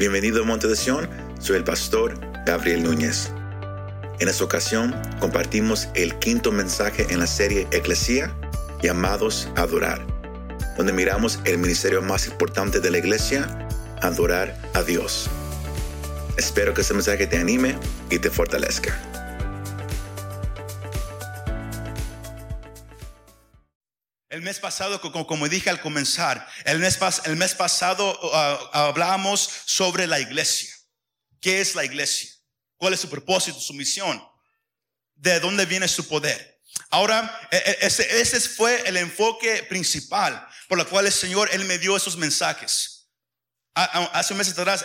Bienvenido a Monte de Sion, soy el pastor Gabriel Núñez. En esta ocasión compartimos el quinto mensaje en la serie Eclesía, llamados a adorar, donde miramos el ministerio más importante de la iglesia, adorar a Dios. Espero que este mensaje te anime y te fortalezca. El mes pasado, como, dije al comenzar, el mes, el mes pasado uh, hablamos sobre la iglesia. ¿Qué es la iglesia? ¿Cuál es su propósito, su misión? ¿De dónde viene su poder? Ahora, e, e, ese, fue el enfoque principal por el cual el Señor, Él me dio esos mensajes. Hace un mes atrás,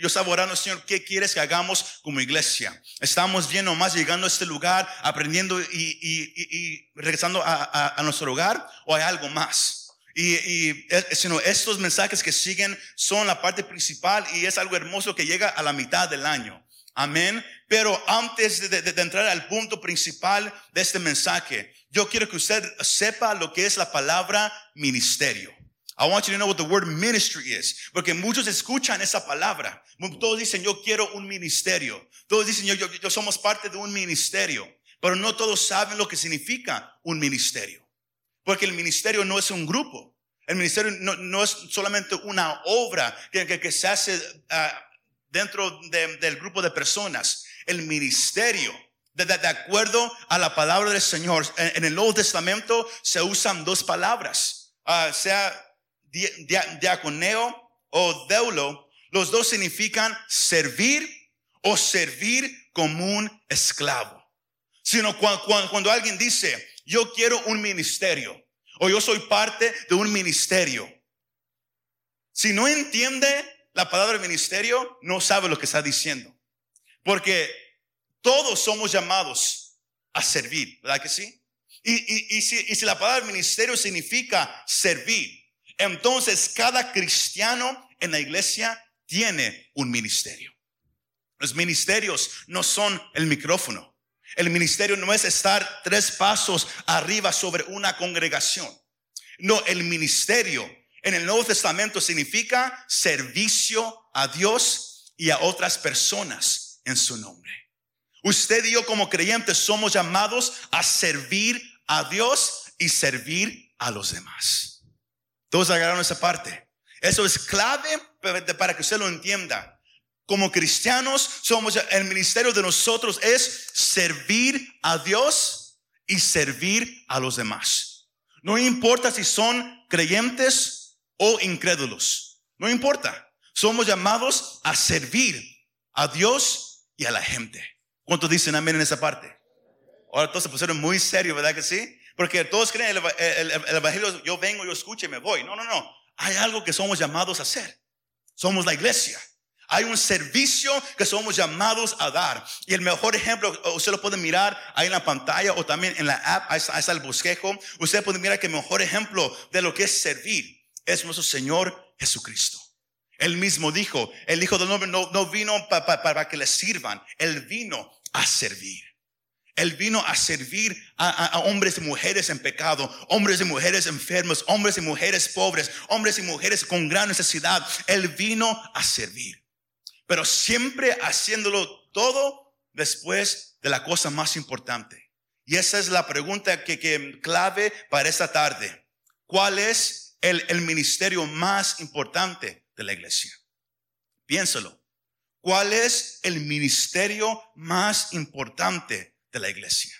yo estaba orando, Señor, ¿qué quieres que hagamos como iglesia? Estamos bien nomás llegando a este lugar, aprendiendo y, regresando a, nuestro hogar, o hay algo más? Y, y sino estos mensajes que siguen son la parte principal y es algo hermoso que llega a la mitad del año. Amén. Pero antes de, de, entrar al punto principal de este mensaje, yo quiero que usted sepa lo que es la palabra ministerio. I want you to know what the word ministry is. Porque muchos escuchan esa palabra. Todos dicen, yo quiero un ministerio. Todos dicen, yo, yo, yo somos parte de un ministerio. Pero no todos saben lo que significa un ministerio. Porque el ministerio no es un grupo. El ministerio no, no es solamente una obra que, que, que se hace uh, dentro de, del grupo de personas. El ministerio, de, de, acuerdo a la palabra del Señor, en, en, el Nuevo Testamento se usan dos palabras. Uh, sea diaconeo o deulo, los dos significan servir o servir como un esclavo. Sino cuando, alguien dice, yo quiero un ministerio o yo soy parte de un ministerio. Si no entiende la palabra ministerio, no sabe lo que está diciendo. Porque todos somos llamados a servir, ¿verdad que sí? Y, si, y si la palabra ministerio significa servir, entonces, cada cristiano en la iglesia tiene un ministerio. Los ministerios no son el micrófono. El ministerio no es estar tres pasos arriba sobre una congregación. No, el ministerio en el Nuevo Testamento significa servicio a Dios y a otras personas en su nombre. Usted y yo como creyentes somos llamados a servir a Dios y servir a los demás. Todos agarraron esa parte. Eso es clave para que usted lo entienda. Como cristianos somos, el ministerio de nosotros es servir a Dios y servir a los demás. No importa si son creyentes o incrédulos. No importa. Somos llamados a servir a Dios y a la gente. ¿Cuántos dicen amén en esa parte? Ahora todos se pusieron muy serios, ¿verdad que sí? Porque todos creen el, el, evangelio, yo vengo, yo escucho y me voy. No, no, no. Hay algo que somos llamados a hacer. Somos la iglesia. Hay un servicio que somos llamados a dar. Y el mejor ejemplo, usted lo puede mirar ahí en la pantalla o también en la app, ahí está, el bosquejo. Usted puede mirar que el mejor ejemplo de lo que es servir es nuestro Señor Jesucristo. Él mismo dijo, el Hijo del Hombre no, no vino para que le sirvan, Él vino a servir. Él vino a servir a, hombres y mujeres en pecado, hombres y mujeres enfermos, hombres y mujeres pobres, hombres y mujeres con gran necesidad. Él vino a servir. Pero siempre haciéndolo todo después de la cosa más importante. Y esa es la pregunta que, que clave para esta tarde. ¿Cuál es el, el ministerio más importante de la iglesia? Piénsalo. ¿Cuál es el ministerio más importante de la iglesia.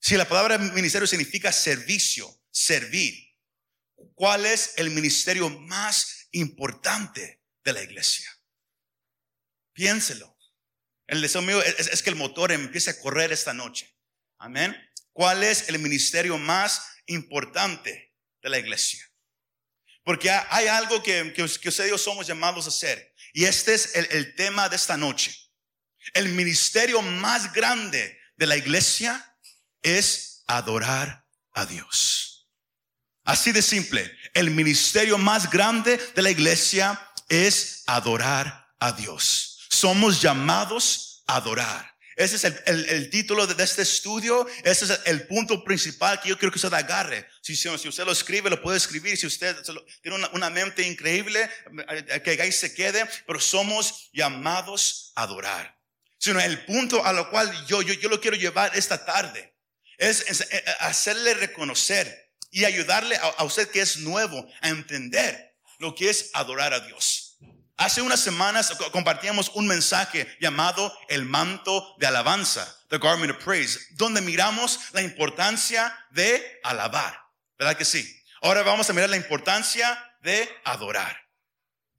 Si la palabra ministerio significa servicio, servir, ¿cuál es el ministerio más importante de la iglesia? Piénselo. El deseo mío es, que el motor empiece a correr esta noche. Amén. ¿Cuál es el ministerio más importante de la iglesia? Porque hay algo que, que, usted y yo somos llamados a hacer. Y este es el tema de esta noche. El ministerio más grande de la iglesia es adorar a Dios. Así de simple. El ministerio más grande de la iglesia es adorar a Dios. Somos llamados a adorar. Ese es el, título de este estudio. Ese es el punto principal que yo quiero que usted agarre. Si, si, usted lo escribe, lo puede escribir. Si usted tiene una, una, mente increíble, eh, que ahí se quede. Pero somos llamados a adorar. Sino el punto a lo cual yo, yo, yo lo quiero llevar esta tarde es, eh, hacerle reconocer y ayudarle a, a usted que es nuevo a entender lo que es adorar a Dios. Hace unas semanas compartíamos un mensaje llamado el manto de alabanza, the garment of praise, donde miramos la importancia de alabar. ¿Verdad que sí? Ahora vamos a mirar la importancia de adorar.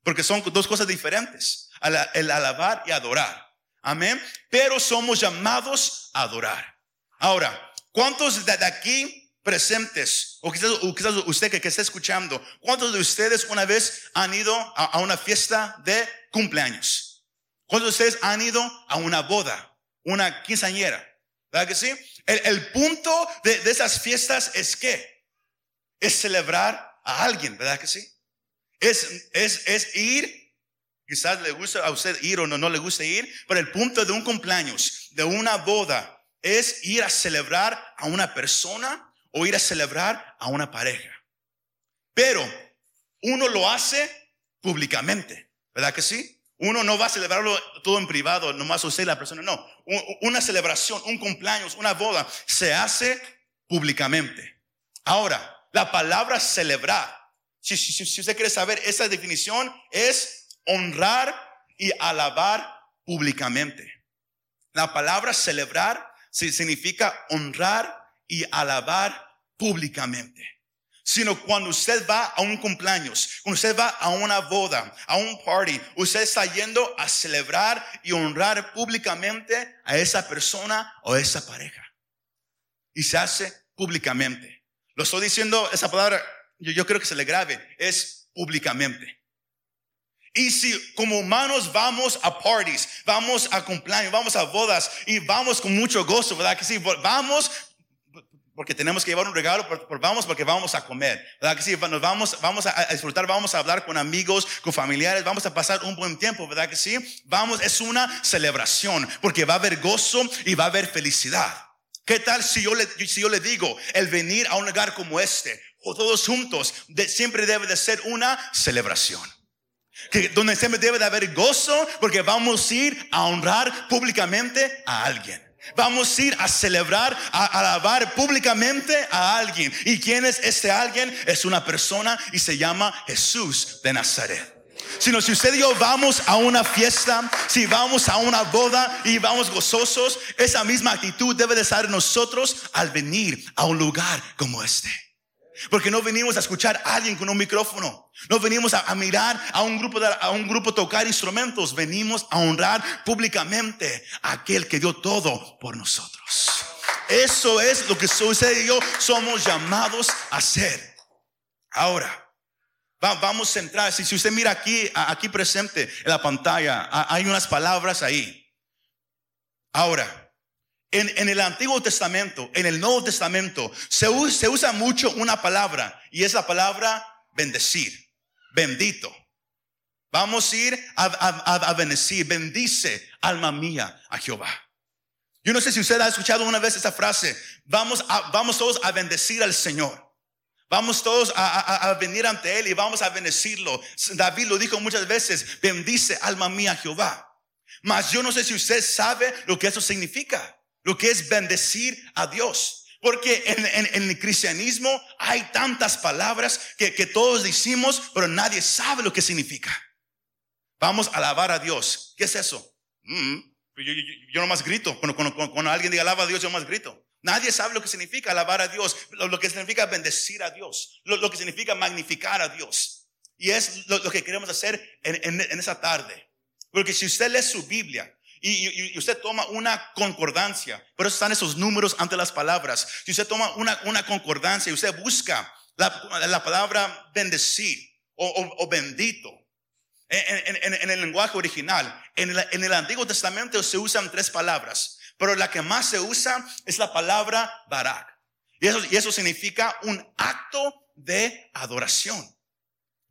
Porque son dos cosas diferentes. El alabar y adorar. Amén. Pero somos llamados a adorar. Ahora, ¿cuántos de aquí presentes, o quizás, usted que, que, está escuchando, ¿cuántos de ustedes una vez han ido a, una fiesta de cumpleaños? ¿Cuántos de ustedes han ido a una boda, una quinceañera? ¿Verdad que sí? El, punto de, esas fiestas es que es celebrar a alguien, ¿verdad que sí? Es, es, es ir, quizás le gusta a usted ir o no, no le gusta ir, pero el punto de un cumpleaños, de una boda, es ir a celebrar a una persona o ir a celebrar a una pareja. Pero uno lo hace públicamente, ¿verdad que sí? Uno no va a celebrarlo todo en privado, nomás usted y la persona, no. Una celebración, un cumpleaños, una boda, se hace públicamente. Ahora, la palabra celebrar, si, si usted quiere saber esa definición, es honrar y alabar públicamente. La palabra celebrar significa honrar y alabar públicamente, sino cuando usted va a un cumpleaños, cuando usted va a una boda, a un party, usted está yendo a celebrar y honrar públicamente a esa persona o esa pareja. Y se hace públicamente. Lo estoy diciendo, esa palabra, yo, yo creo que se le grave, es públicamente. Y si como humanos vamos a parties, vamos a cumpleaños, vamos a bodas y vamos con mucho gozo, ¿verdad? Que sí, vamos porque tenemos que llevar un regalo, pero, vamos porque vamos a comer. ¿Verdad que sí? Nos vamos, vamos a, disfrutar, vamos a hablar con amigos, con familiares, vamos a pasar un buen tiempo, ¿verdad que sí? Vamos, es una celebración, porque va a haber gozo y va a haber felicidad. ¿Qué tal si yo le, si yo le digo, el venir a un lugar como este, o todos juntos, siempre debe de ser una celebración? Que donde siempre debe de haber gozo, porque vamos a ir a honrar públicamente a alguien. Vamos a ir a celebrar, a alabar públicamente a alguien. ¿Y quién es este alguien? Es una persona y se llama Jesús de Nazaret. Sino si usted y yo vamos a una fiesta, si vamos a una boda y vamos gozosos, esa misma actitud debe de estar en nosotros al venir a un lugar como este. Porque no venimos a escuchar a alguien con un micrófono. No venimos a, mirar a un grupo a un grupo tocar instrumentos. Venimos a honrar públicamente a aquel que dio todo por nosotros. Eso es lo que usted y yo somos llamados a hacer. Ahora, vamos a centrar. Si, si usted mira aquí, aquí presente en la pantalla, hay unas palabras ahí. Ahora, en, el Antiguo Testamento, en el Nuevo Testamento, se, usa mucho una palabra y es la palabra bendecir, bendito. Vamos a ir a, bendecir, bendice alma mía a Jehová. Yo no sé si usted ha escuchado una vez esa frase, vamos, vamos todos a bendecir al Señor. Vamos todos a, a, venir ante Él y vamos a bendecirlo. David lo dijo muchas veces, bendice alma mía Jehová. Mas yo no sé si usted sabe lo que eso significa lo que es bendecir a Dios. Porque en, el cristianismo hay tantas palabras que, todos decimos, pero nadie sabe lo que significa. Vamos a alabar a Dios. ¿Qué es eso? Mm, yo, yo, más grito. Cuando, alguien diga alaba a Dios, yo más grito. Nadie sabe lo que significa alabar a Dios, lo, que significa bendecir a Dios, lo, que significa magnificar a Dios. Y es lo, que queremos hacer en, en esa tarde. Porque si usted lee su Biblia, y, usted toma una concordancia, por eso están esos números ante las palabras. Si usted toma una, una concordancia y usted busca la, palabra bendecir o, bendito en, el lenguaje original, en el, en el Antiguo Testamento se usan tres palabras, pero la que más se usa es la palabra barak. Y eso, y eso significa un acto de adoración.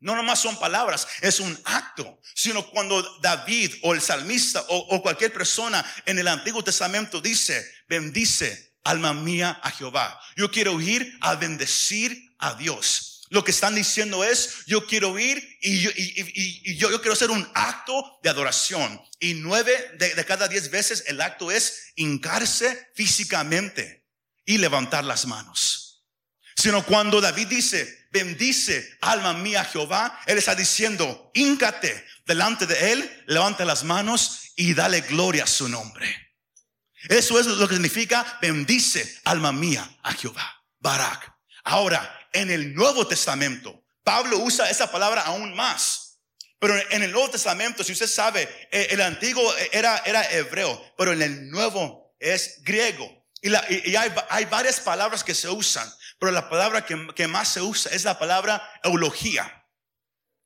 No nomás son palabras, es un acto, sino cuando David o el salmista o, cualquier persona en el Antiguo Testamento dice, bendice alma mía, a Jehová. Yo quiero ir a bendecir a Dios. Lo que están diciendo es, yo quiero ir y yo, quiero hacer un acto de adoración. Y nueve de, de cada diez veces el acto es hincarse físicamente y levantar las manos. Sino cuando David dice, bendice alma mía Jehová, él está diciendo, híncate delante de él, levanta las manos y dale gloria a su nombre. Eso es lo que significa bendice alma mía a Jehová. Barak. Ahora, en el Nuevo Testamento, Pablo usa esa palabra aún más. Pero en el Nuevo Testamento, si usted sabe, eh, el antiguo era, era hebreo, pero en el Nuevo es griego. Y, hay, varias palabras que se usan, pero la palabra que, más se usa es la palabra eulogía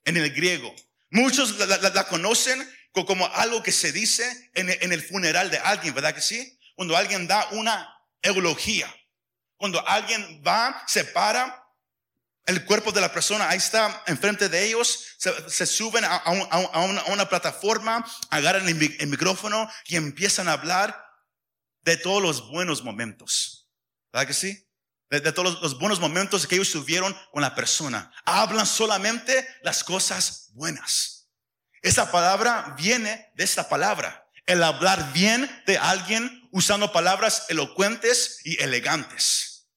en el griego. Muchos la, conocen como algo que se dice en, el funeral de alguien, ¿verdad que sí? Cuando alguien da una eulogía. Cuando alguien va, se para el cuerpo de la persona, ahí está enfrente de ellos, se, suben a, una, plataforma, agarran el, micrófono y empiezan a hablar de todos los buenos momentos. ¿Verdad que sí? De, todos los, buenos momentos que ellos tuvieron con la persona. Hablan solamente las cosas buenas. Esa palabra viene de esta palabra. El hablar bien de alguien usando palabras elocuentes y elegantes.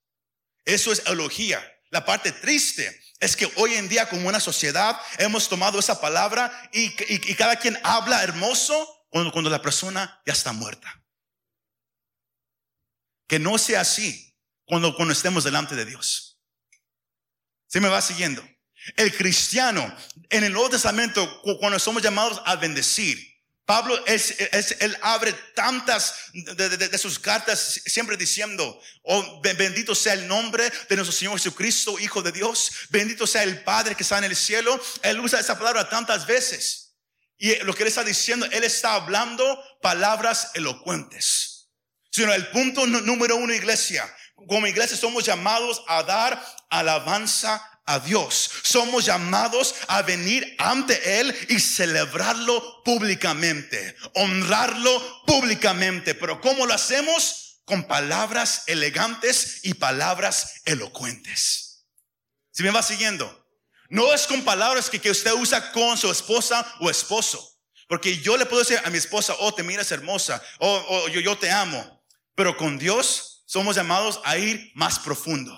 Eso es elogía. La parte triste es que hoy en día como una sociedad hemos tomado esa palabra y, cada quien habla hermoso cuando la persona ya está muerta. Que no sea así cuando, cuando estemos delante de Dios. ¿Se me va siguiendo? El cristiano en el Nuevo Testamento, cuando somos llamados a bendecir, Pablo, es, él abre tantas de, sus cartas siempre diciendo, oh, bendito sea el nombre de nuestro Señor Jesucristo, Hijo de Dios, bendito sea el Padre que está en el cielo. Él usa esa palabra tantas veces. Y lo que él está diciendo, él está hablando palabras elocuentes. Sino el punto número uno, iglesia, como iglesia somos llamados a dar alabanza a Dios. Somos llamados a venir ante Él y celebrarlo públicamente, honrarlo públicamente. Pero ¿cómo lo hacemos? Con palabras elegantes y palabras elocuentes. Si me va siguiendo, no es con palabras que, usted usa con su esposa o esposo. Porque yo le puedo decir a mi esposa, oh, te miras hermosa, oh, oh yo te amo. Pero con Dios somos llamados a ir más profundo.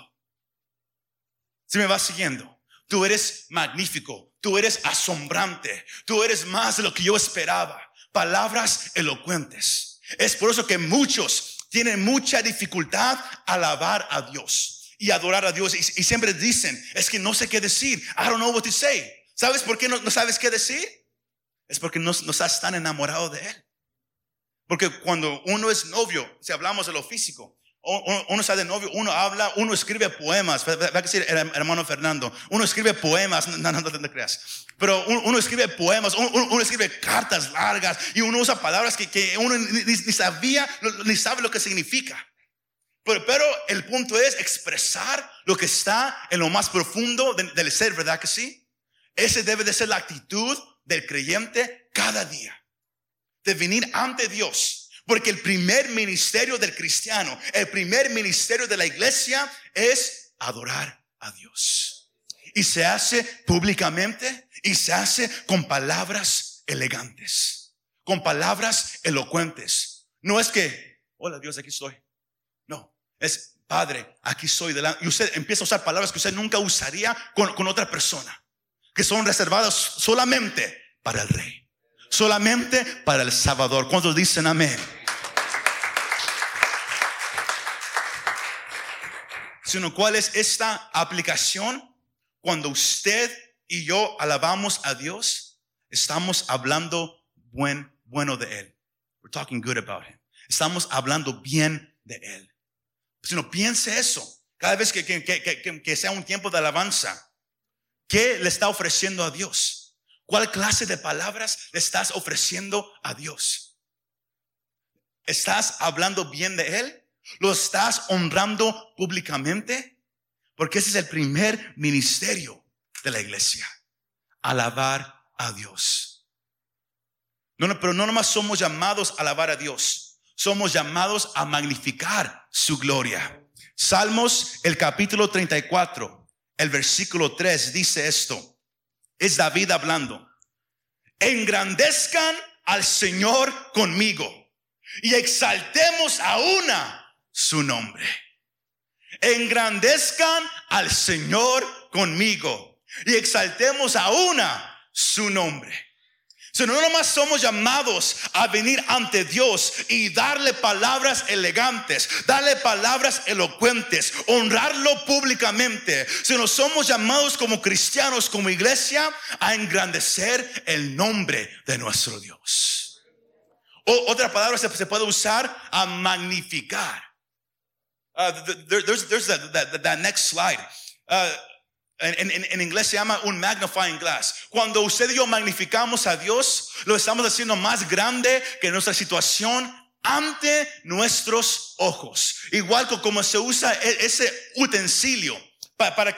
Si me vas siguiendo, tú eres magnífico, tú eres asombrante, tú eres más de lo que yo esperaba. Palabras elocuentes. Es por eso que muchos tienen mucha dificultad alabar a Dios y adorar a Dios. Y, siempre dicen, es que no sé qué decir. I don't know what to say. ¿Sabes por qué no, sabes qué decir? Es porque no estás tan enamorado de Él. Porque cuando uno es novio, si hablamos de lo físico, uno está de novio, uno habla, uno escribe poemas. Va a decir hermano Fernando, uno escribe poemas, no, no, no te creas. Pero uno, escribe poemas, uno, escribe cartas largas y uno usa palabras que, uno ni, sabía, ni sabe lo que significa. Pero, el punto es expresar lo que está en lo más profundo del ser, ¿verdad que sí? Ese debe de ser la actitud del creyente cada día. De venir ante Dios porque el primer ministerio del cristiano, el primer ministerio de la iglesia es adorar a Dios. Y se hace públicamente y se hace con palabras elegantes, con palabras elocuentes. No es que, hola Dios, aquí estoy. No, es Padre, aquí soy delante. Y usted empieza a usar palabras que usted nunca usaría con, con otra persona, que son reservadas solamente para el rey solamente para el Salvador. ¿Cuántos dicen amén? Sino cuál es esta aplicación cuando usted y yo alabamos a Dios, estamos hablando buen, bueno de Él. We're talking good about Him. Estamos hablando bien de Él. Si no piense eso, cada vez que, que sea un tiempo de alabanza, ¿qué le está ofreciendo a Dios? ¿Cuál clase de palabras le estás ofreciendo a Dios? ¿Estás hablando bien de Él? ¿Lo estás honrando públicamente? Porque ese es el primer ministerio de la iglesia. Alabar a Dios. No, no, pero no nomás somos llamados a alabar a Dios. somos llamados a magnificar su gloria. Salmos, el capítulo 34, el versículo 3 dice esto. Es David hablando. Engrandezcan al Señor conmigo y exaltemos a una su nombre. Engrandezcan al Señor conmigo y exaltemos a una su nombre. Si no nomás somos llamados a venir ante Dios y darle palabras elegantes, darle palabras elocuentes, honrarlo públicamente, sino somos llamados como cristianos, como iglesia, a engrandecer el nombre de nuestro Dios. Otra palabra se, puede usar a magnificar. Uh, there's, that, next slide. Uh, en, inglés se llama un magnifying glass. Cuando usted y yo magnificamos a Dios, lo estamos haciendo más grande que nuestra situación ante nuestros ojos. Igual como se usa e, ese utensilio para,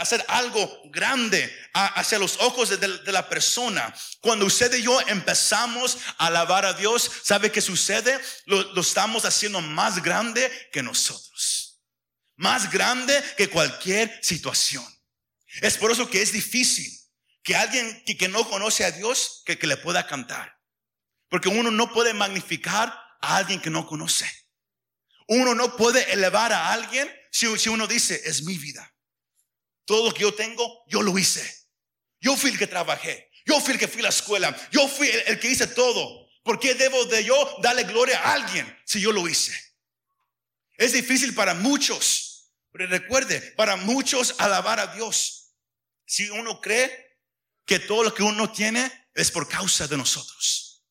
hacer algo grande hacia los ojos de, la persona. Cuando usted y yo empezamos a alabar a Dios, ¿sabe qué sucede? lo estamos haciendo más grande que nosotros. Más grande que cualquier situación. Es por eso que es difícil que alguien que, no conoce a Dios que, le pueda cantar. Porque uno no puede magnificar a alguien que no conoce. Uno no puede elevar a alguien si, uno dice, es mi vida. Todo lo que yo tengo, yo lo hice. Yo fui el que trabajé. Yo fui el que fui a la escuela. Yo fui el, el que hice todo. ¿Por qué debo de yo darle gloria a alguien si yo lo hice? Es difícil para muchos. Pero recuerde, para muchos alabar a Dios si uno cree que todo lo que uno tiene es por causa de nosotros.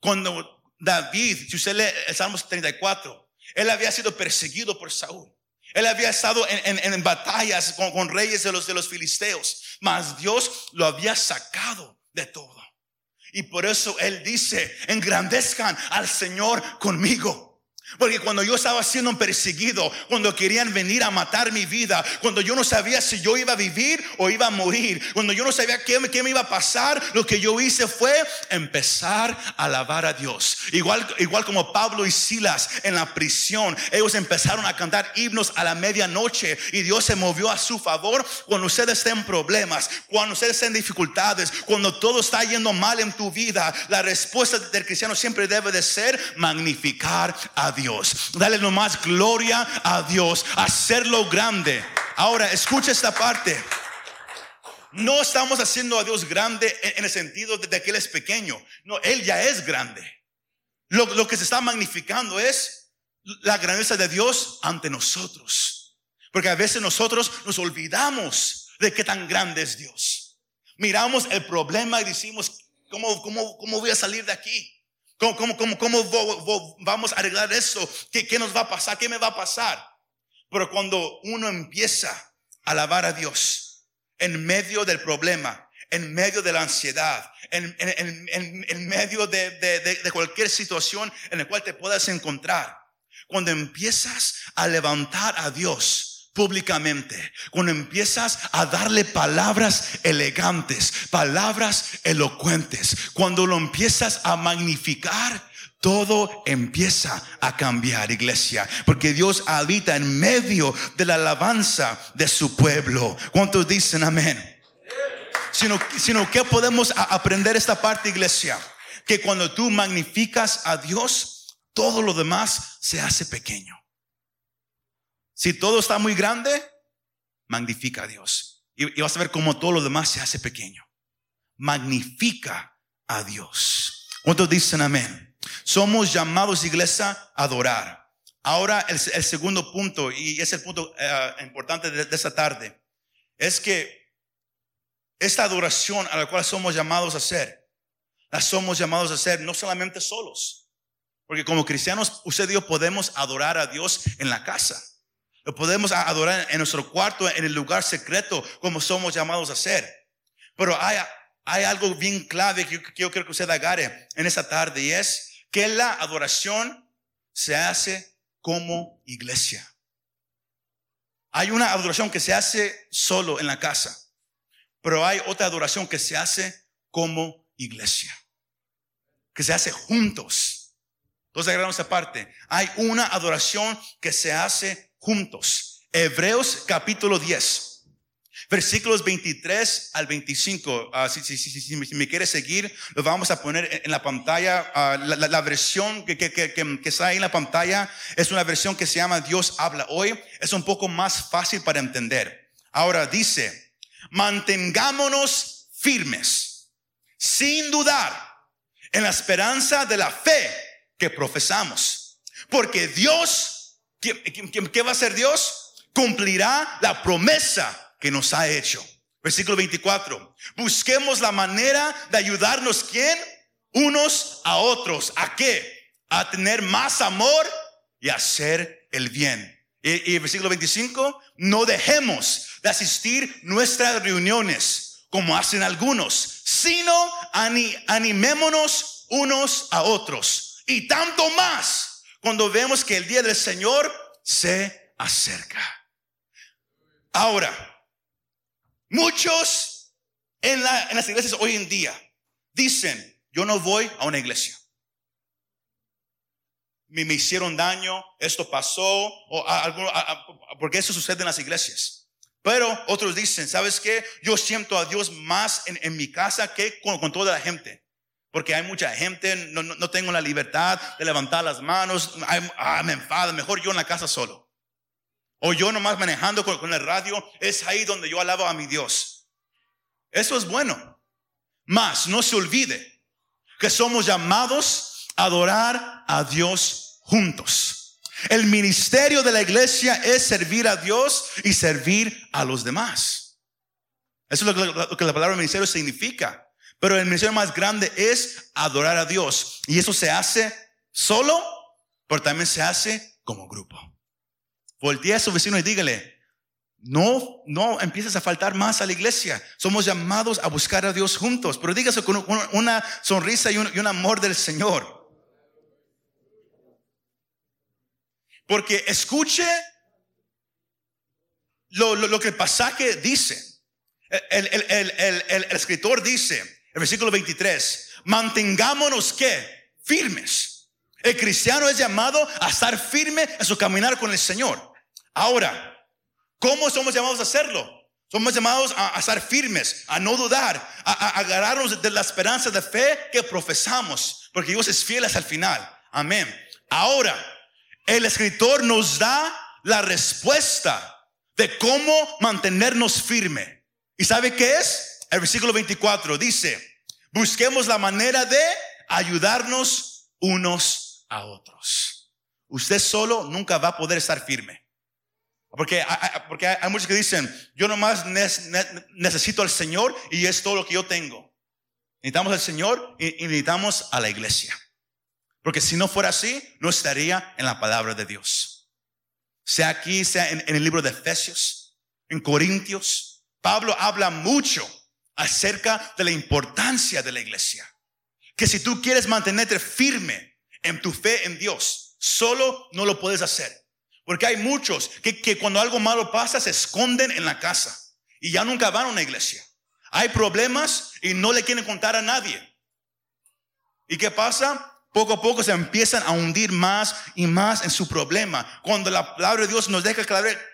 Cuando David, si usted lee el Salmo 34, él había sido perseguido por Saúl. Él había estado en, batallas con, reyes de los, de los filisteos, mas Dios lo había sacado de todo. Y por eso él dice, engrandezcan al Señor conmigo. Porque cuando yo estaba siendo perseguido, cuando querían venir a matar mi vida, cuando yo no sabía si yo iba a vivir o iba a morir, cuando yo no sabía qué, qué, me iba a pasar, lo que yo hice fue empezar a alabar a Dios. Igual, igual como Pablo y Silas en la prisión, ellos empezaron a cantar himnos a la medianoche y Dios se movió a su favor. Cuando ustedes estén en problemas, cuando ustedes estén en dificultades, cuando todo está yendo mal en tu vida, la respuesta del cristiano siempre debe de ser magnificar a. Dios, dale nomás gloria a Dios, hacerlo grande. Ahora, escucha esta parte. No estamos haciendo a Dios grande en el sentido de que Él es pequeño. No, Él ya es grande. Lo, lo que se está magnificando es la grandeza de Dios ante nosotros. Porque a veces nosotros nos olvidamos de qué tan grande es Dios. Miramos el problema y decimos, ¿cómo, cómo, cómo voy a salir de aquí? ¿Cómo, cómo, cómo, vamos a arreglar eso? ¿Qué, ¿Qué nos va a pasar? ¿Qué me va a pasar? Pero cuando uno empieza a alabar a Dios en medio del problema, en medio de la ansiedad, en, medio de, de, cualquier situación en la cual te puedas encontrar, cuando empiezas a levantar a Dios, públicamente, cuando empiezas a darle palabras elegantes, palabras elocuentes, cuando lo empiezas a magnificar, todo empieza a cambiar, iglesia, porque Dios habita en medio de la alabanza de su pueblo. ¿Cuántos dicen amén? Sino, sino que podemos aprender esta parte, iglesia, que cuando tú magnificas a Dios, todo lo demás se hace pequeño. Si todo está muy grande, magnifica a Dios. Y, vas a ver cómo todo lo demás se hace pequeño. Magnifica a Dios. ¿Cuántos dicen amén? Somos llamados, iglesia, a adorar. Ahora el, segundo punto, y es el punto eh, importante de, de esta tarde, es que esta adoración a la cual somos llamados a hacer, la somos llamados a hacer no solamente solos, porque como cristianos, usted y yo podemos adorar a Dios en la casa. Lo podemos adorar en nuestro cuarto, en el lugar secreto, como somos llamados a hacer. Pero hay, hay algo bien clave que yo, quiero que usted agarre en esta tarde y es que la adoración se hace como iglesia. Hay una adoración que se hace solo en la casa, pero hay otra adoración que se hace como iglesia, que se hace juntos Entonces agarramos esa parte. Hay una adoración que se hace juntos. Hebreos capítulo 10. Versículos 23 al 25. Ah, si, me quiere seguir, lo vamos a poner en la pantalla. Ah, la, versión que, está ahí en la pantalla es una versión que se llama Dios habla hoy. Es un poco más fácil para entender. Ahora dice, mantengámonos firmes, sin dudar, en la esperanza de la fe que profesamos. Porque Dios, ¿qué, va a hacer Dios? Cumplirá la promesa que nos ha hecho. Versículo 24. Busquemos la manera de ayudarnos, ¿quién? Unos a otros. ¿A qué? A tener más amor y hacer el bien. Y, y versículo 25. No dejemos de asistir nuestras reuniones como hacen algunos, sino animémonos unos a otros. Y tanto más cuando vemos que el día del Señor se acerca. Ahora, Muchos en, la, en las iglesias hoy en día dicen, yo no voy a una iglesia. Me, me hicieron daño, esto pasó, o a, porque eso sucede en las iglesias. Pero otros dicen, ¿sabes qué? Yo siento a Dios más en, mi casa que con, toda la gente. Porque hay mucha gente, no, no, tengo la libertad de levantar las manos, ah, me enfada, mejor yo en la casa solo. O yo nomás manejando con, el radio, es ahí donde yo alabo a mi Dios. Eso es bueno. Más, no se olvide que somos llamados a adorar a Dios juntos. El ministerio de la iglesia es servir a Dios y servir a los demás. Eso es lo que la palabra ministerio significa. Pero el ministerio más grande es adorar a Dios. Y eso se hace solo, pero también se hace como grupo. Voltea a su vecino y dígale, no, no empieces a faltar más a la iglesia. Somos llamados a buscar a Dios juntos, pero dígase con una sonrisa y un, amor del Señor. Porque escuche lo, que el pasaje dice. El, escritor dice, el versículo 23, mantengámonos que firmes. El cristiano es llamado a estar firme en su caminar con el Señor. Ahora, ¿cómo somos llamados a hacerlo? Somos llamados a, estar firmes, a no dudar, a, a, agarrarnos de la esperanza de fe que profesamos, porque Dios es fiel hasta el final. Amén. Ahora, el escritor nos da la respuesta de cómo mantenernos firme. ¿Y sabe qué es? El versículo 24 dice, busquemos la manera de ayudarnos unos a otros. Usted solo nunca va a poder estar firme. Porque, porque hay, muchos que dicen, yo nomás necesito al Señor y es todo lo que yo tengo. Necesitamos al Señor y, necesitamos a la iglesia. Porque si no fuera así, no estaría en la palabra de Dios. Sea aquí, sea en, en el libro de Efesios, en Corintios, Pablo habla mucho acerca de la importancia de la iglesia. Que si tú quieres mantenerte firme en tu fe en Dios, solo no lo puedes hacer porque hay muchos que, que, cuando algo malo pasa se esconden en la casa y ya nunca van a una iglesia. Hay problemas y no le quieren contar a nadie. ¿Y qué pasa? Poco a poco se empiezan a hundir más y más en su problema. Cuando la palabra de Dios nos deja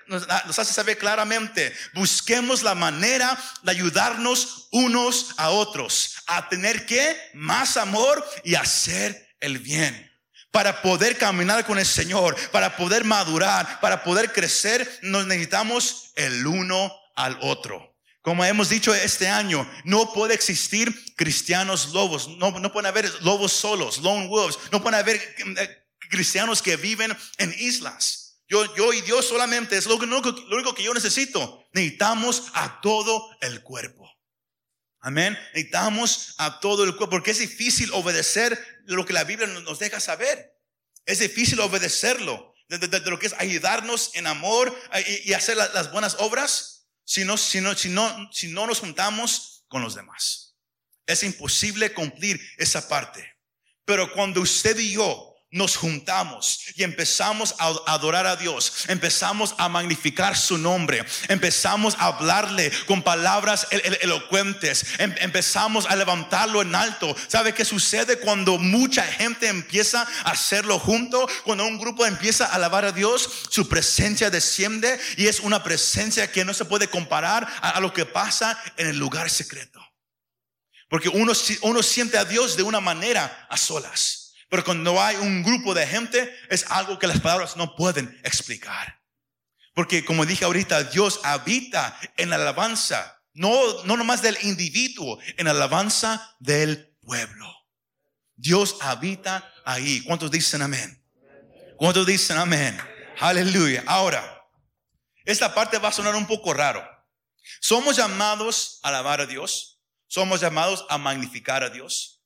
nos, nos hace saber claramente, busquemos la manera de ayudarnos unos a otros, a tener que más amor y hacer el bien. Para poder caminar con el Señor, para poder madurar, para poder crecer, nos necesitamos el uno al otro. Como hemos dicho este año, no puede existir cristianos lobos, no, no pueden haber lobos solos, lone wolves, no pueden haber eh, cristianos que viven en islas. Yo, yo y Dios solamente es lo único, lo único que yo necesito. Necesitamos a todo el cuerpo. Amén. Necesitamos a todo el cuerpo porque es difícil obedecer lo que la Biblia nos deja saber. Es difícil obedecerlo. De, de, de lo que es ayudarnos en amor y, y hacer la, las buenas obras si no, si, no, si, no, si no nos juntamos con los demás. Es imposible cumplir esa parte. Pero cuando usted y yo nos juntamos y empezamos a adorar a Dios, empezamos a magnificar su nombre, empezamos a hablarle con palabras elocuentes, em, empezamos a levantarlo en alto. ¿Sabe qué sucede cuando mucha gente empieza a hacerlo junto? Cuando un grupo empieza a alabar a Dios, su presencia desciende y es una presencia que no se puede comparar a, lo que pasa en el lugar secreto. Porque uno, uno siente a Dios de una manera a solas. Pero cuando hay un grupo de gente, es algo que las palabras no pueden explicar. Porque como dije ahorita, Dios habita en la alabanza, no, no nomás del individuo, en la alabanza del pueblo. Dios habita ahí. ¿Cuántos dicen amén? ¿Cuántos dicen amén? Aleluya. Ahora, esta parte va a sonar un poco raro. Somos llamados a alabar a Dios. Somos llamados a magnificar a Dios.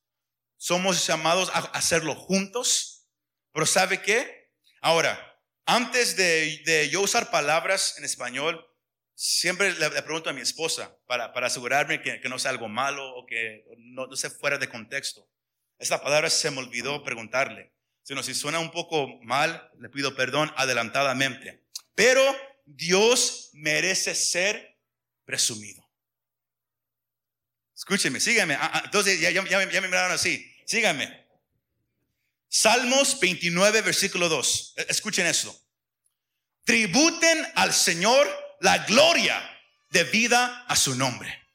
Somos llamados a hacerlo juntos. Pero ¿sabe qué? Ahora, antes de, yo usar palabras en español, siempre le, pregunto a mi esposa para, para asegurarme que, no sea algo malo o que no, no sea fuera de contexto. Esta palabra se me olvidó preguntarle. Si, no, si suena un poco mal, le pido perdón adelantadamente. Pero Dios merece ser presumido. Escúcheme, sígueme. Ah, ah, entonces ya, me miraron así. Síganme. Salmos 29, versículo 2. E, escuchen eso. Tributen al Señor la gloria de vida a su nombre.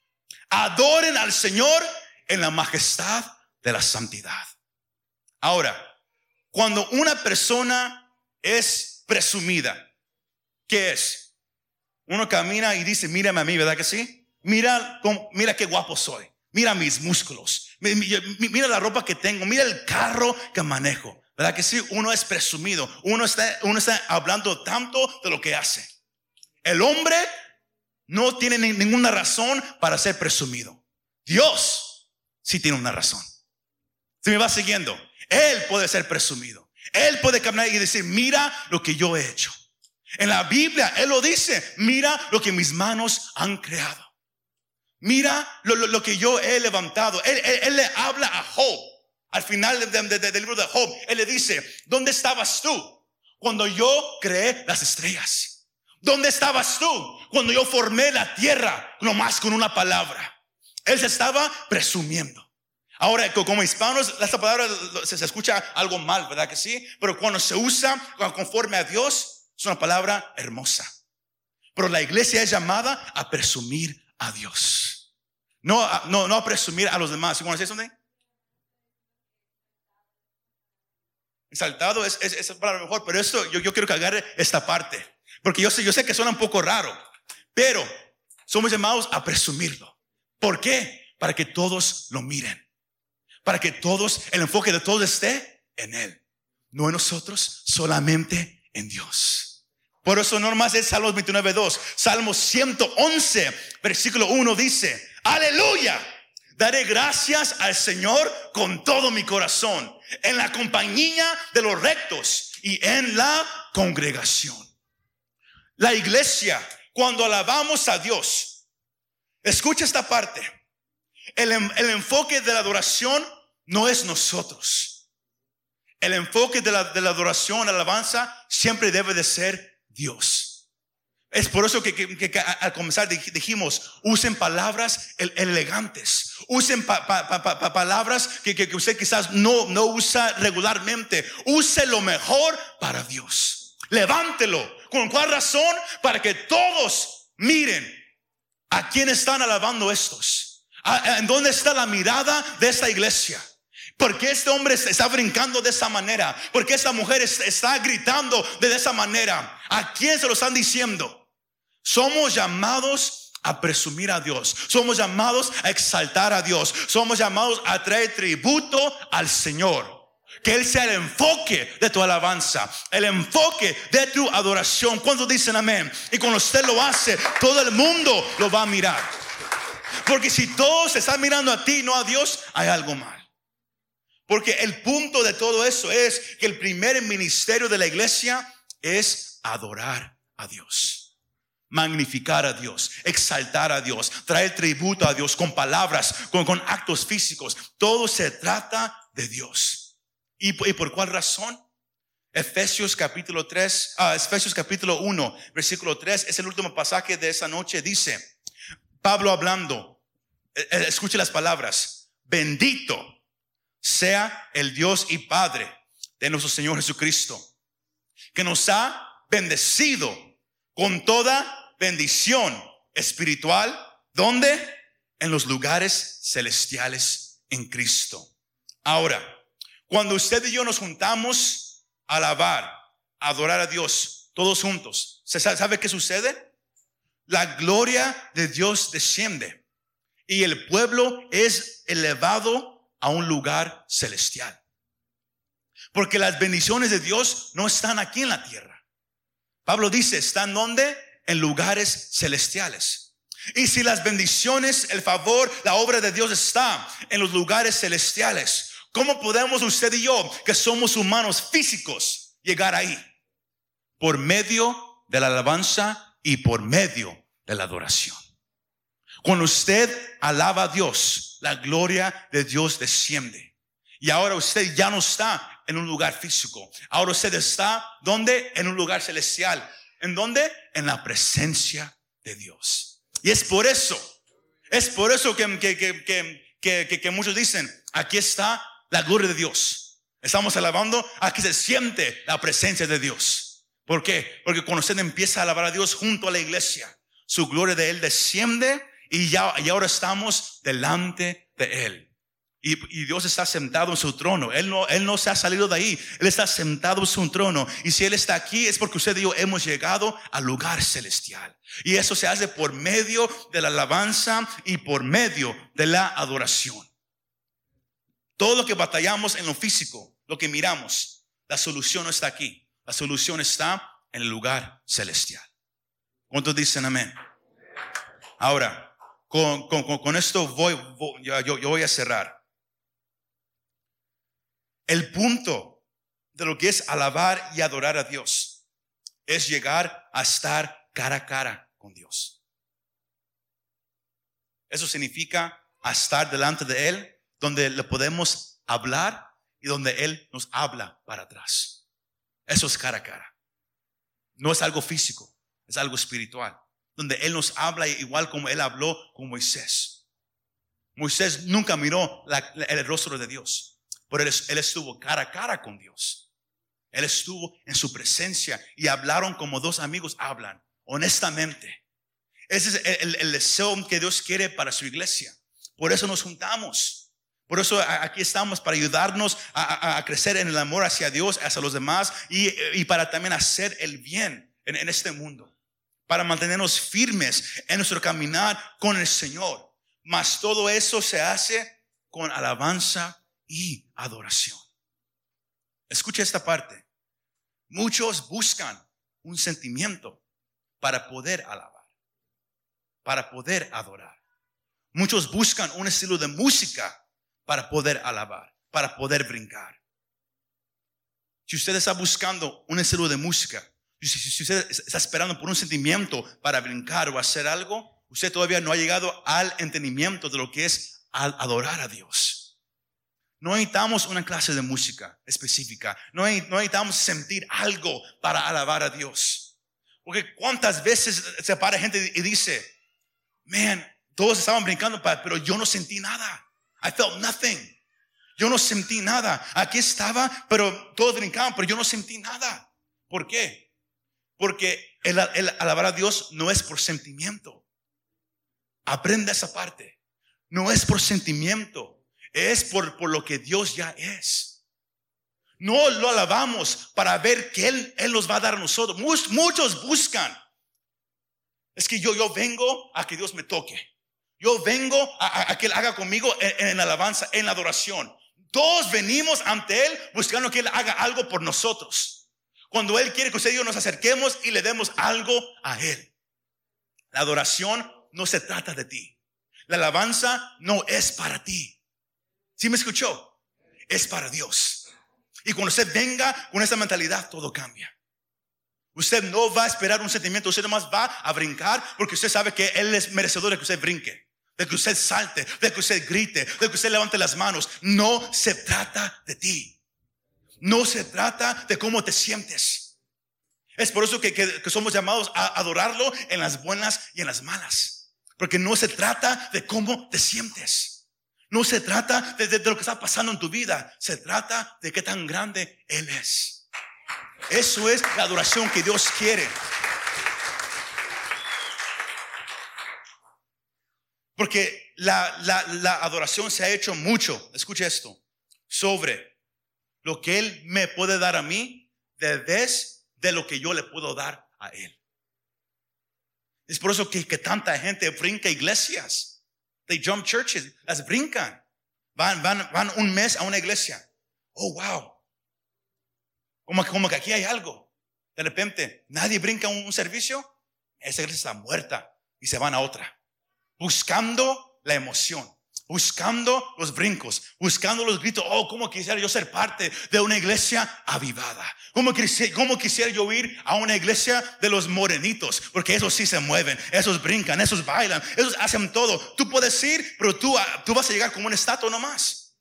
Adoren al Señor en la majestad de la santidad. Ahora, cuando una persona es presumida, ¿qué es? Uno camina y dice, mírame a mí, ¿verdad que sí? Mira, mira qué guapo soy. Mira mis músculos. Mira la ropa que tengo, mira el carro que manejo. ¿Verdad que sí? Uno es presumido. Uno está, uno está hablando tanto de lo que hace. El hombre no tiene ninguna razón para ser presumido. Dios sí tiene una razón. Si me va siguiendo, Él puede ser presumido. Él puede caminar y decir, mira lo que yo he hecho. En la Biblia, Él lo dice, mira lo que mis manos han creado. Mira lo, que yo he levantado. Él, le habla a Job. Al final del libro de Job, él le dice, ¿dónde estabas tú cuando yo creé las estrellas? ¿Dónde estabas tú cuando yo formé la tierra nomás con una palabra? Él se estaba presumiendo. Ahora, como hispanos, esta palabra se, se escucha algo mal, ¿verdad que sí? Pero cuando se usa conforme a Dios, es una palabra hermosa. Pero la iglesia es llamada a presumir a Dios. No, no, no a presumir a los demás. ¿You want to say Exaltado es, es, es para mejor, pero esto yo, yo quiero que agarre esta parte. Porque yo sé, yo sé que suena un poco raro, pero somos llamados a presumirlo. ¿Por qué? Para que todos lo miren. Para que todos, el enfoque de todos esté en Él. No en nosotros, solamente en Dios. Por eso no más es Salmos 29, 2. Salmo 111, versículo 1 dice, aleluya. Daré gracias al Señor con todo mi corazón, en la compañía de los rectos y en la congregación. La iglesia, cuando alabamos a Dios, escucha esta parte. El, el enfoque de la adoración no es nosotros. El enfoque de la, de la adoración, alabanza, siempre debe de ser Dios. Es por eso que, al comenzar dijimos, usen palabras elegantes, usen palabras que, usted quizás no, no usa regularmente, use lo mejor para Dios. Levántelo. ¿Con cuál razón? Para que todos miren a quién están alabando estos. ¿En dónde está la mirada de esta iglesia? ¿Por qué este hombre está brincando de esa manera? ¿Por qué esta mujer está gritando de esa manera? ¿A quién se lo están diciendo? Somos llamados a presumir a Dios. Somos llamados a exaltar a Dios. Somos llamados a traer tributo al Señor. Que Él sea el enfoque de tu alabanza, el enfoque de tu adoración. Cuando dicen amén? Y cuando usted lo hace, todo el mundo lo va a mirar. Porque si todos están mirando a ti, no a Dios, hay algo mal. Porque el punto de todo eso es que el primer ministerio de la iglesia es adorar a Dios, magnificar a Dios, exaltar a Dios, traer tributo a Dios con palabras, con, actos físicos. Todo se trata de Dios. ¿Y, por cuál razón? Efesios capítulo 3, ah, Efesios capítulo 1, versículo 3, es el último pasaje de esa noche. Dice, Pablo hablando, eh, eh, escuche las palabras, bendito sea el Dios y Padre de nuestro Señor Jesucristo, que nos ha bendecido con toda bendición espiritual, ¿dónde? En los lugares celestiales en Cristo. Ahora, cuando usted y yo nos juntamos, alabar, adorar a Dios, todos juntos. ¿Se sabe qué sucede? La gloria de Dios desciende y el pueblo es elevado a un lugar celestial. Porque las bendiciones de Dios no están aquí en la tierra. Pablo dice, ¿están donde? En lugares celestiales. Y si las bendiciones, el favor, la obra de Dios está en los lugares celestiales, ¿Cómo podemos usted y yo, que somos humanos físicos, llegar ahí? Por medio de la alabanza y por medio de la adoración. Cuando usted alaba a Dios, la gloria de Dios desciende. Y ahora usted ya no está en un lugar físico. Ahora usted está, ¿dónde? En un lugar celestial. ¿En dónde? En la presencia de Dios. Y es por eso, es por eso que, que, que muchos dicen, aquí está la gloria de Dios. Estamos alabando a que se siente la presencia de Dios. ¿Por qué? Porque cuando usted empieza a alabar a Dios junto a la iglesia, su gloria de Él desciende y ya y ahora estamos delante de Él. Y, y, Dios está sentado en su trono. Él no, él no se ha salido de ahí. Él está sentado en su trono. Y si Él está aquí es porque usted y yo hemos llegado al lugar celestial. Y eso se hace por medio de la alabanza y por medio de la adoración. Todo lo que batallamos en lo físico, lo que miramos, la solución no está aquí. La solución está en el lugar celestial. ¿Cuántos dicen amén? Ahora, con, esto voy, yo, yo voy a cerrar. El punto de lo que es alabar y adorar a Dios es llegar a estar cara a cara con Dios. Eso significa estar delante de Él donde le podemos hablar y donde Él nos habla para atrás. Eso es cara a cara. No es algo físico, es algo espiritual. Donde Él nos habla igual como Él habló con Moisés. Moisés nunca miró el rostro de Dios, pero él, estuvo cara a cara con Dios. Él estuvo en su presencia y hablaron como dos amigos hablan, honestamente. Ese es el, deseo que Dios quiere para su iglesia. Por eso nos juntamos. Por eso aquí estamos para ayudarnos a, crecer en el amor hacia Dios, hacia los demás y, para también hacer el bien en, en, este mundo. Para mantenernos firmes en nuestro caminar con el Señor. Mas todo eso se hace con alabanza y adoración. Escucha esta parte. Muchos buscan un sentimiento para poder alabar, para poder adorar. Muchos buscan un estilo de música para poder alabar, para poder brincar. Si usted está buscando un estilo de música, si usted está esperando por un sentimiento para brincar o hacer algo, usted todavía no ha llegado al entendimiento de lo que es adorar a Dios. No necesitamos una clase de música específica. No necesitamos sentir algo para alabar a Dios. Porque cuántas veces se para gente y dice, man, todos estaban brincando, pero yo no sentí nada. I felt nothing. Yo no sentí nada. Aquí estaba, pero todos brincaban, pero yo no sentí nada. ¿Por qué? Porque el, alabar a Dios no es por sentimiento. Aprenda esa parte. No es por sentimiento. Es por, por lo que Dios ya es. No lo alabamos para ver que Él, Él nos va a dar a nosotros. Muchos, buscan. Es que yo, yo vengo a que Dios me toque. Yo vengo a, que Él haga conmigo en, alabanza, en adoración. Todos venimos ante Él buscando que Él haga algo por nosotros. Cuando Él quiere que usted y yo nos acerquemos y le demos algo a Él. La adoración no se trata de ti. La alabanza no es para ti. ¿Sí me escuchó? Es para Dios. Y cuando usted venga con esa mentalidad, todo cambia. Usted no va a esperar un sentimiento, usted nomás va a brincar porque usted sabe que Él es merecedor de que usted brinque de que usted salte, de que usted grite, de que usted levante las manos. No se trata de ti. No se trata de cómo te sientes. Es por eso que, que somos llamados a adorarlo en las buenas y en las malas. Porque no se trata de cómo te sientes. No se trata de, de, lo que está pasando en tu vida. Se trata de qué tan grande Él es. Eso es la adoración que Dios quiere. Porque la, la, la, adoración se ha hecho mucho, escuche esto, sobre lo que Él me puede dar a mí de vez de lo que yo le puedo dar a Él. Es por eso que, que tanta gente brinca iglesias. They jump churches, las brincan. Van, van, van un mes a una iglesia. Oh, wow. Como, como que aquí hay algo. De repente, nadie brinca un, un servicio. Esa iglesia está muerta y se van a otra buscando la emoción, buscando los brincos, buscando los gritos. Oh, cómo quisiera yo ser parte de una iglesia avivada. Cómo quisiera, yo ir a una iglesia de los morenitos, porque esos sí se mueven, esos brincan, esos bailan, esos hacen todo. Tú puedes ir, pero tú, ah, vas a llegar como un estatua nomás,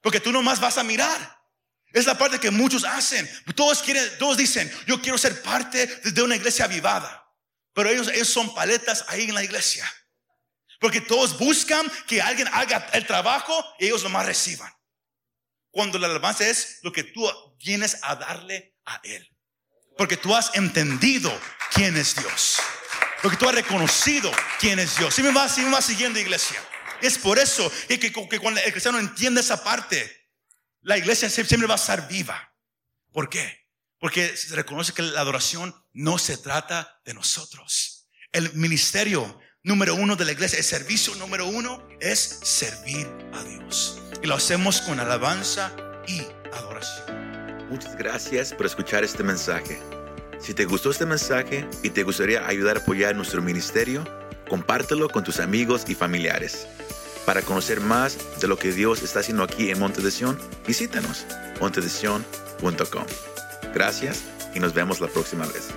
porque tú nomás vas a mirar. Es la parte que muchos hacen. Todos quieren, todos dicen, yo quiero ser parte de una iglesia avivada. Pero ellos, ellos son paletas ahí en la iglesia. Porque todos buscan que alguien haga el trabajo y ellos lo más reciban. Cuando la alabanza es lo que tú vienes a darle a Él. Porque tú has entendido quién es Dios. Porque tú has reconocido quién es Dios. Si me vas, si me vas siguiendo, iglesia. Es por eso que, que, cuando el cristiano entiende esa parte, la iglesia siempre va a estar viva. ¿Por qué? Porque se reconoce que la adoración no se trata de nosotros. El ministerio número uno de la iglesia, el servicio número uno es servir a Dios. Y lo hacemos con alabanza y adoración. Muchas gracias por escuchar este mensaje. Si te gustó este mensaje y te gustaría ayudar a apoyar nuestro ministerio, compártelo con tus amigos y familiares. Para conocer más de lo que Dios está haciendo aquí en Monte de Sion, visítanos montedesion.com. Gracias y nos vemos la próxima vez.